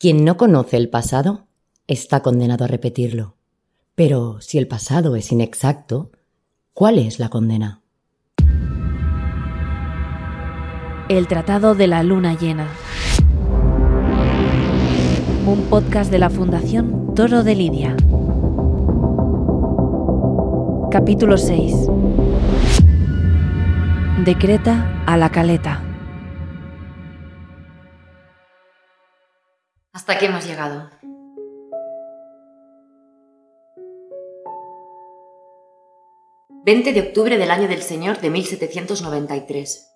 Quien no conoce el pasado está condenado a repetirlo. Pero si el pasado es inexacto, ¿cuál es la condena? El Tratado de la Luna Llena. Un podcast de la Fundación Toro de Lidia. Capítulo 6. Decreta a la caleta. Hasta aquí hemos llegado. «20 de octubre del año del Señor de 1793.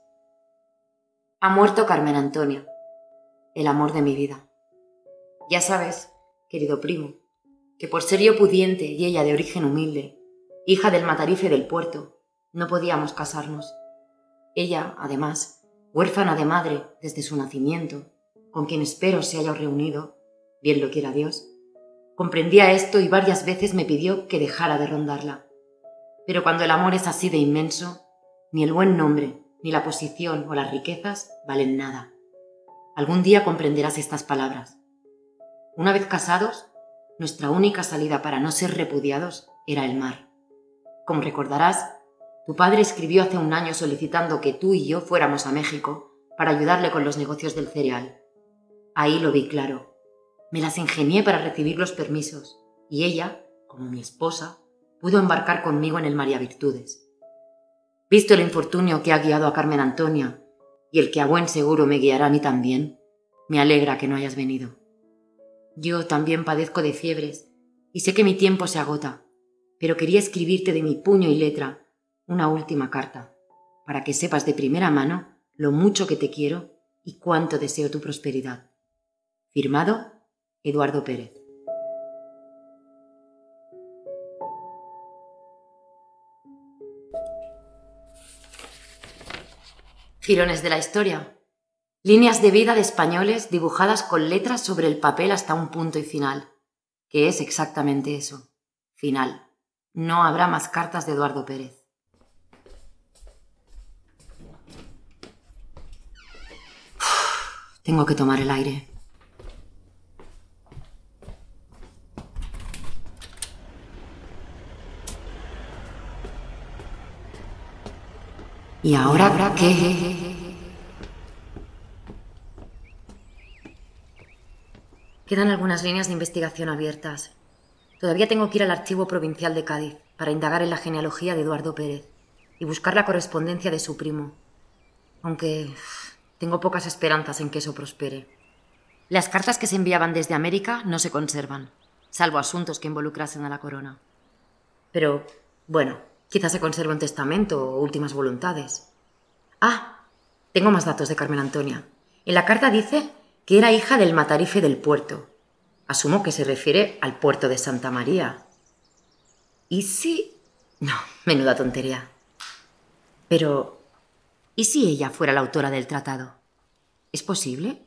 Ha muerto Carmen Antonia, el amor de mi vida. Ya sabes, querido primo, que por ser yo pudiente y ella de origen humilde, hija del matarife del puerto, no podíamos casarnos. Ella, además, huérfana de madre desde su nacimiento, con quien espero se haya reunido, bien lo quiera Dios, comprendía esto y varias veces me pidió que dejara de rondarla. Pero cuando el amor es así de inmenso, ni el buen nombre, ni la posición o las riquezas valen nada. Algún día comprenderás estas palabras. Una vez casados, nuestra única salida para no ser repudiados era el mar. Como recordarás, tu padre escribió hace un año solicitando que tú y yo fuéramos a México para ayudarle con los negocios del cereal. Ahí lo vi claro. Me las ingenié para recibir los permisos y ella, como mi esposa, pudo embarcar conmigo en el María Virtudes. Visto el infortunio que ha guiado a Carmen Antonia y el que a buen seguro me guiará a mí también, me alegra que no hayas venido. Yo también padezco de fiebres y sé que mi tiempo se agota, pero quería escribirte de mi puño y letra una última carta, para que sepas de primera mano lo mucho que te quiero y cuánto deseo tu prosperidad. Firmado, Eduardo Pérez. Girones de la historia. Líneas de vida de españoles dibujadas con letras sobre el papel hasta un punto y final, que es exactamente eso, final. No habrá más cartas de Eduardo Pérez. Tengo que tomar el aire. ¿Y ahora qué? Quedan algunas líneas de investigación abiertas. Todavía tengo que ir al Archivo Provincial de Cádiz para indagar en la genealogía de Eduardo Pérez y buscar la correspondencia de su primo. Aunque tengo pocas esperanzas en que eso prospere. Las cartas que se enviaban desde América no se conservan, salvo asuntos que involucrasen a la corona. Pero, bueno, quizás se conserve un testamento o últimas voluntades. Ah, tengo más datos de Carmen Antonia. En la carta dice que era hija del matarife del puerto. Asumo que se refiere al puerto de Santa María. ¿Y si... No, menuda tontería. Pero, ¿Y si ella fuera la autora del tratado? ¿Es posible?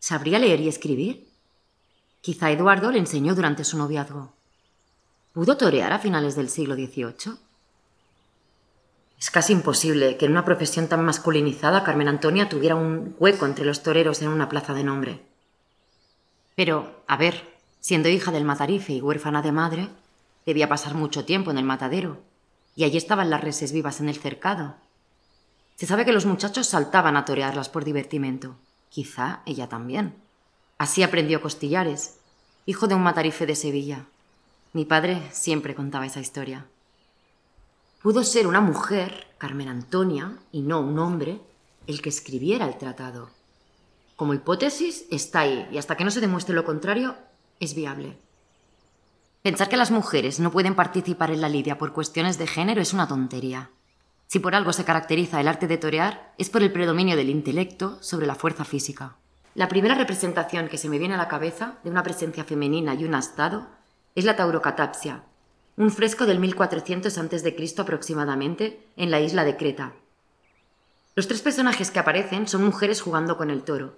¿Sabría leer y escribir? Quizá Eduardo le enseñó durante su noviazgo. ¿Pudo torear a finales del siglo XVIII? Es casi imposible que en una profesión tan masculinizada Carmen Antonia tuviera un hueco entre los toreros en una plaza de nombre. Pero, a ver, siendo hija del matarife y huérfana de madre, debía pasar mucho tiempo en el matadero, y allí estaban las reses vivas en el cercado, se sabe que los muchachos saltaban a torearlas por divertimento. Quizá ella también. Así aprendió Costillares, hijo de un matarife de Sevilla. Mi padre siempre contaba esa historia. Pudo ser una mujer, Carmen Antonia, y no un hombre, el que escribiera el tratado. Como hipótesis está ahí, y hasta que no se demuestre lo contrario, es viable. Pensar que las mujeres no pueden participar en la lidia por cuestiones de género es una tontería. Si por algo se caracteriza el arte de torear, es por el predominio del intelecto sobre la fuerza física. La primera representación que se me viene a la cabeza de una presencia femenina y un astado es la taurocatapsia, un fresco del 1400 a.C. aproximadamente en la isla de Creta. Los tres personajes que aparecen son mujeres jugando con el toro.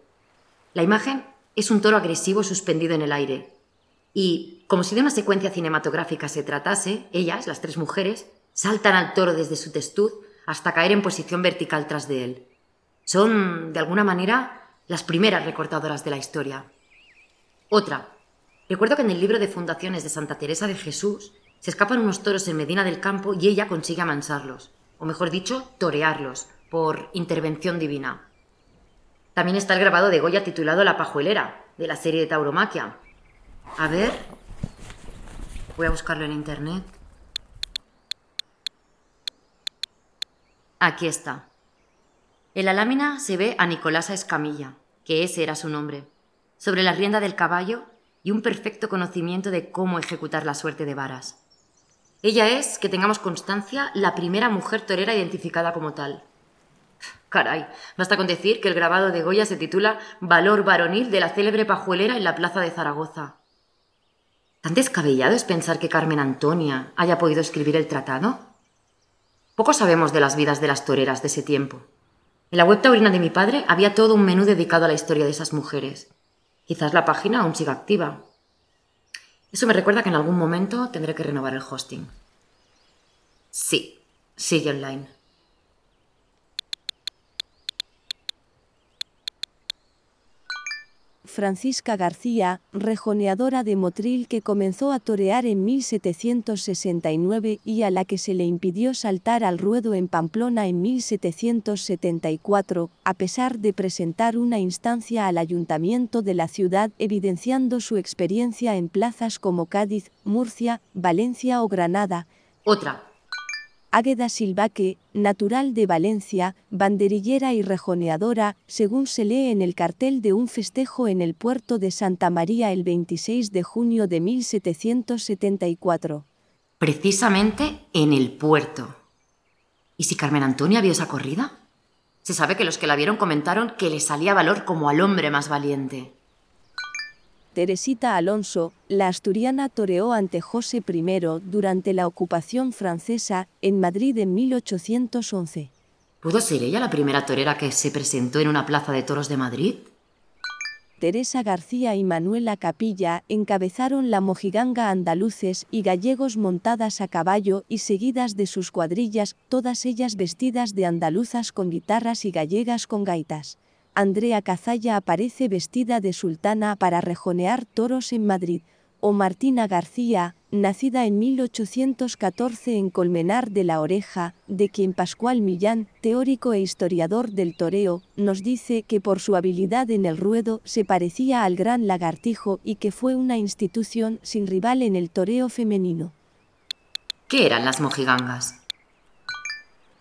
La imagen es un toro agresivo suspendido en el aire. Y, como si de una secuencia cinematográfica se tratase, ellas, las tres mujeres, saltan al toro desde su testud hasta caer en posición vertical tras de él. Son, de alguna manera, las primeras recortadoras de la historia. Otra. Recuerdo que en el libro de fundaciones de Santa Teresa de Jesús se escapan unos toros en Medina del Campo y ella consigue amansarlos, o mejor dicho, torearlos, por intervención divina. También está el grabado de Goya titulado La Pajuelera, de la serie de Tauromaquia. A ver. Voy a buscarlo en internet. Aquí está. En la lámina se ve a Nicolasa Escamilla, que ese era su nombre, sobre la rienda del caballo y un perfecto conocimiento de cómo ejecutar la suerte de varas. Ella es, que tengamos constancia, la primera mujer torera identificada como tal. Caray, basta con decir que el grabado de Goya se titula Valor varonil de la célebre pajuelera en la plaza de Zaragoza. ¿Tan descabellado es pensar que Carmen Antonia haya podido escribir el tratado? Poco sabemos de las vidas de las toreras de ese tiempo. En la web taurina de mi padre había todo un menú dedicado a la historia de esas mujeres. Quizás la página aún siga activa. Eso me recuerda que en algún momento tendré que renovar el hosting. Sí, sigue online. Francisca García, rejoneadora de Motril que comenzó a torear en 1769 y a la que se le impidió saltar al ruedo en Pamplona en 1774, a pesar de presentar una instancia al ayuntamiento de la ciudad evidenciando su experiencia en plazas como Cádiz, Murcia, Valencia o Granada. Otra, Águeda Silvaque, natural de Valencia, banderillera y rejoneadora, según se lee en el cartel de un festejo en el puerto de Santa María el 26 de junio de 1774. precisamente en el puerto. ¿Y si Carmen Antonia vio esa corrida? Se sabe que los que la vieron comentaron que le salía valor como al hombre más valiente. Teresita Alonso, la asturiana toreó ante José I durante la ocupación francesa en Madrid en 1811. ¿Pudo ser ella la primera torera que se presentó en una plaza de toros de Madrid? Teresa García y Manuela Capilla encabezaron la mojiganga andaluces y gallegos montadas a caballo y seguidas de sus cuadrillas, todas ellas vestidas de andaluzas con guitarras y gallegas con gaitas. Andrea Cazalla aparece vestida de sultana para rejonear toros en Madrid, o Martina García, nacida en 1814 en Colmenar de la Oreja, de quien Pascual Millán, teórico e historiador del toreo, nos dice que por su habilidad en el ruedo se parecía al gran lagartijo y que fue una institución sin rival en el toreo femenino. ¿Qué eran las mojigangas?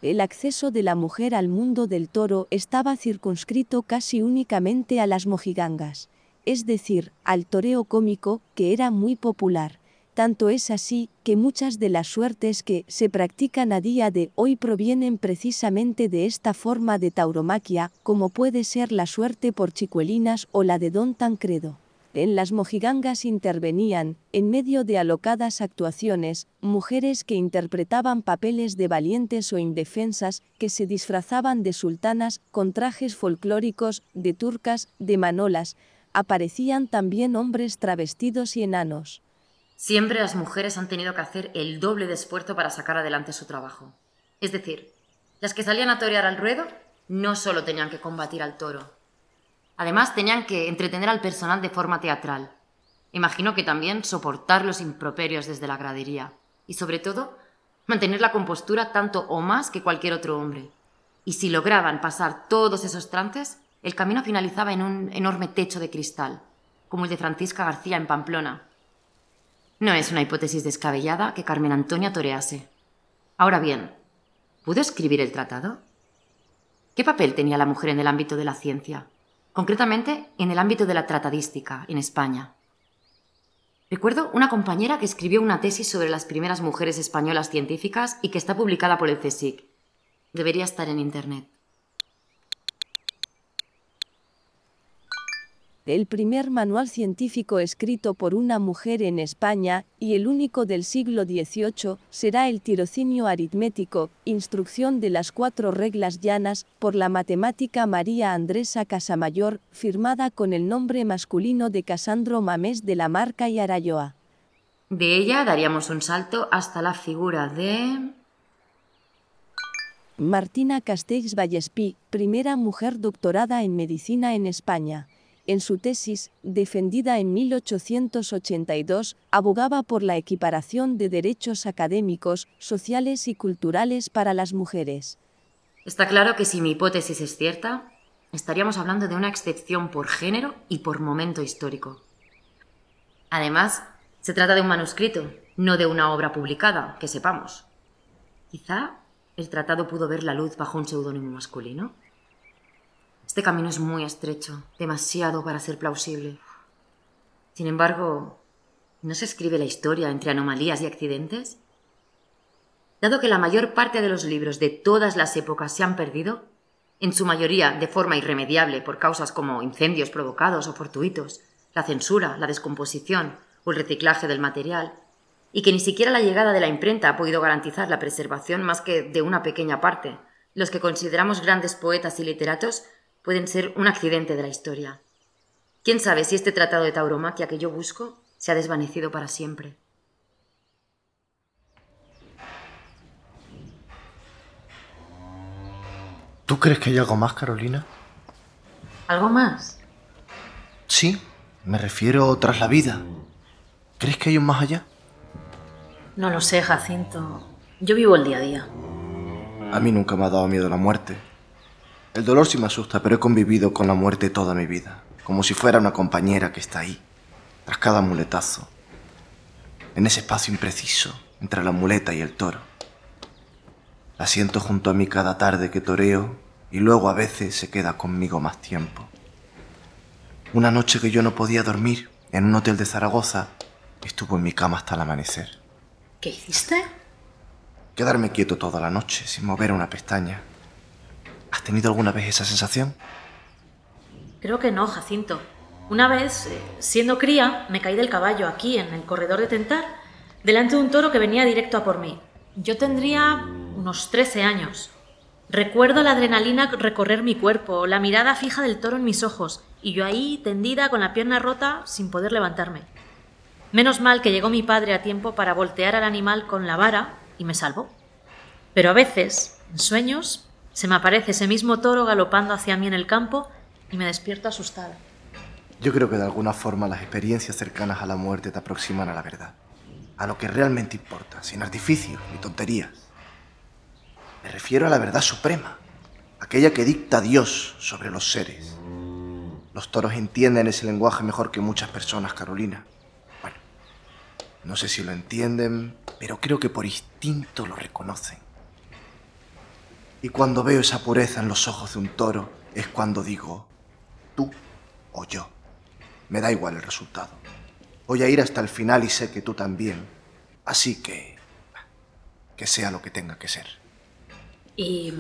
El acceso de la mujer al mundo del toro estaba circunscrito casi únicamente a las mojigangas, es decir, al toreo cómico, que era muy popular. Tanto es así que muchas de las suertes que se practican a día de hoy provienen precisamente de esta forma de tauromaquia, como puede ser la suerte por chicuelinas o la de Don Tancredo. En las mojigangas intervenían, en medio de alocadas actuaciones, mujeres que interpretaban papeles de valientes o indefensas, que se disfrazaban de sultanas con trajes folclóricos, de turcas, de manolas. Aparecían también hombres travestidos y enanos. Siempre las mujeres han tenido que hacer el doble de esfuerzo para sacar adelante su trabajo. Es decir, las que salían a torear al ruedo no solo tenían que combatir al toro, Además, tenían que entretener al personal de forma teatral. Imagino que también soportar los improperios desde la gradería. Y sobre todo, mantener la compostura tanto o más que cualquier otro hombre. Y si lograban pasar todos esos trances, el camino finalizaba en un enorme techo de cristal, como el de Francisca García en Pamplona. No es una hipótesis descabellada que Carmen Antonia torease. Ahora bien, ¿pudo escribir el tratado? ¿Qué papel tenía la mujer en el ámbito de la ciencia? Concretamente en el ámbito de la tratadística en España. Recuerdo una compañera que escribió una tesis sobre las primeras mujeres españolas científicas y que está publicada por el CSIC. Debería estar en Internet. El primer manual científico escrito por una mujer en España y el único del siglo XVIII será el tirocinio aritmético, instrucción de las cuatro reglas llanas, por la matemática María Andresa Casamayor, firmada con el nombre masculino de Casandro Mamés de la Marca y Arayoa. De ella daríamos un salto hasta la figura de... Martina Castells Vallespí, primera mujer doctorada en medicina en España En su tesis, defendida en 1882, abogaba por la equiparación de derechos académicos, sociales y culturales para las mujeres. Está claro que si mi hipótesis es cierta, estaríamos hablando de una excepción por género y por momento histórico. Además, se trata de un manuscrito, no de una obra publicada, que sepamos. Quizá el tratado pudo ver la luz bajo un seudónimo masculino. Este camino es muy estrecho, demasiado para ser plausible. Sin embargo, ¿no se escribe la historia entre anomalías y accidentes? Dado que la mayor parte de los libros de todas las épocas se han perdido, en su mayoría de forma irremediable por causas como incendios provocados o fortuitos, la censura, la descomposición o el reciclaje del material, y que ni siquiera la llegada de la imprenta ha podido garantizar la preservación más que de una pequeña parte. Los que consideramos grandes poetas y literatos pueden ser un accidente de la historia. ¿Quién sabe si este tratado de tauromaquia que yo busco se ha desvanecido para siempre? ¿Tú crees que hay algo más, Carolina? ¿Algo más? Sí, me refiero tras la vida. ¿Crees que hay un más allá? No lo sé, Jacinto. Yo vivo el día a día. A mí nunca me ha dado miedo la muerte. El dolor sí me asusta, pero he convivido con la muerte toda mi vida, como si fuera una compañera que está ahí, tras cada muletazo, en ese espacio impreciso entre la muleta y el toro. La siento junto a mí cada tarde que toreo y luego a veces se queda conmigo más tiempo. Una noche que yo no podía dormir en un hotel de Zaragoza, estuvo en mi cama hasta el amanecer. ¿Qué hiciste? Quedarme quieto toda la noche, sin mover una pestaña. ¿Has tenido alguna vez esa sensación? Creo que no, Jacinto. Una vez, eh, siendo cría, me caí del caballo aquí, en el corredor de Tentar, delante de un toro que venía directo a por mí. Yo tendría unos 13 años. Recuerdo la adrenalina recorrer mi cuerpo, la mirada fija del toro en mis ojos, y yo ahí, tendida, con la pierna rota, sin poder levantarme. Menos mal que llegó mi padre a tiempo para voltear al animal con la vara y me salvó. Pero a veces, en sueños, se me aparece ese mismo toro galopando hacia mí en el campo y me despierto asustada. Yo creo que de alguna forma las experiencias cercanas a la muerte te aproximan a la verdad, a lo que realmente importa, sin artificios ni tonterías. Me refiero a la verdad suprema, aquella que dicta Dios sobre los seres. Los toros entienden ese lenguaje mejor que muchas personas, Carolina. No sé si lo entienden, pero creo que por instinto lo reconocen. Y cuando veo esa pureza en los ojos de un toro, es cuando digo, tú o yo. Me da igual el resultado. Voy a ir hasta el final y sé que tú también. Así que... que sea lo que tenga que ser. ¿Y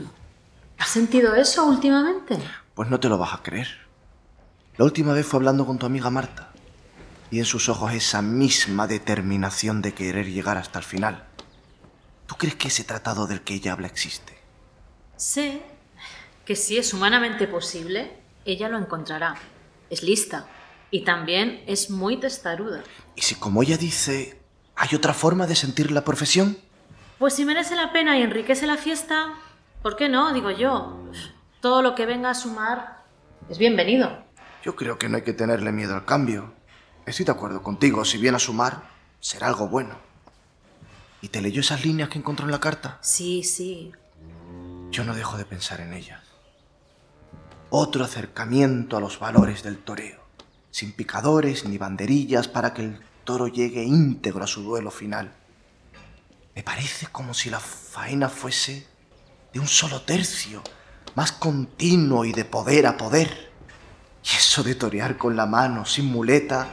has sentido eso últimamente? Pues no te lo vas a creer. La última vez fue hablando con tu amiga Marta y en sus ojos esa misma determinación de querer llegar hasta el final. ¿Tú crees que ese tratado del que ella habla existe? Sé que si es humanamente posible, ella lo encontrará. Es lista y también es muy testaruda. ¿Y si como ella dice, hay otra forma de sentir la profesión? Pues si merece la pena y enriquece la fiesta, ¿por qué no? Digo yo. Todo lo que venga a sumar es bienvenido. Yo creo que no hay que tenerle miedo al cambio. Estoy de acuerdo contigo, si viene a sumar, será algo bueno. ¿Y te leyó esas líneas que encontró en la carta? Sí, sí. Yo no dejo de pensar en ellas. Otro acercamiento a los valores del toreo, sin picadores ni banderillas para que el toro llegue íntegro a su duelo final. Me parece como si la faena fuese de un solo tercio, más continuo y de poder a poder. Y eso de torear con la mano, sin muleta,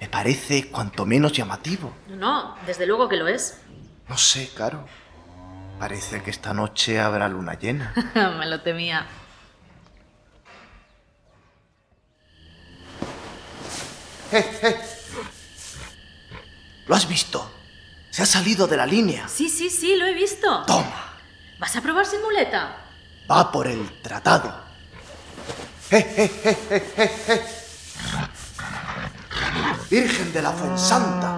me parece cuanto menos llamativo. No, desde luego que lo es. No sé, Caro. Parece que esta noche habrá luna llena. Me lo temía. ¡Eh, eh! ¿Lo has visto? Se ha salido de la línea. Sí, sí, sí, lo he visto. Toma. ¿Vas a probar sin muleta? Va por el tratado. ¡Eh, eh, eh, eh, eh! eh! Virgen de la Fuensanta.